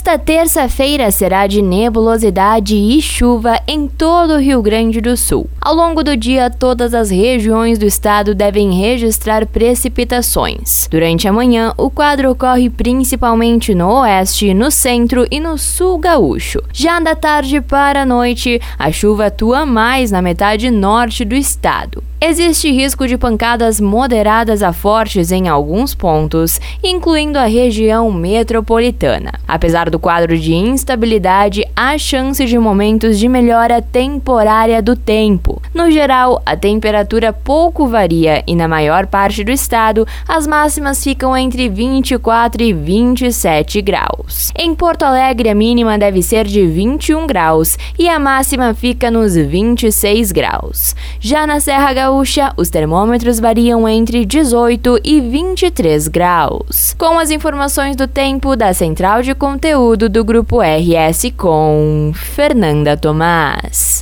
Esta terça-feira será de nebulosidade e chuva em todo o Rio Grande do Sul. Ao longo do dia, todas as regiões do estado devem registrar precipitações. Durante a manhã, o quadro ocorre principalmente no oeste, no centro e no sul gaúcho. Já da tarde para a noite, a chuva atua mais na metade norte do estado. Existe risco de pancadas moderadas a fortes em alguns pontos, incluindo a região metropolitana. Apesar do quadro de instabilidade, há chance de momentos de melhora temporária do tempo. No geral, a temperatura pouco varia e na maior parte do estado, as máximas ficam entre 24 e 27 graus. Em Porto Alegre, a mínima deve ser de 21 graus e a máxima fica nos 26 graus. Já na Serra Gaúcha, os termômetros variam entre 18 e 23 graus. Com as informações do tempo da Central de Conteúdo do Grupo RS com Fernanda Tomás.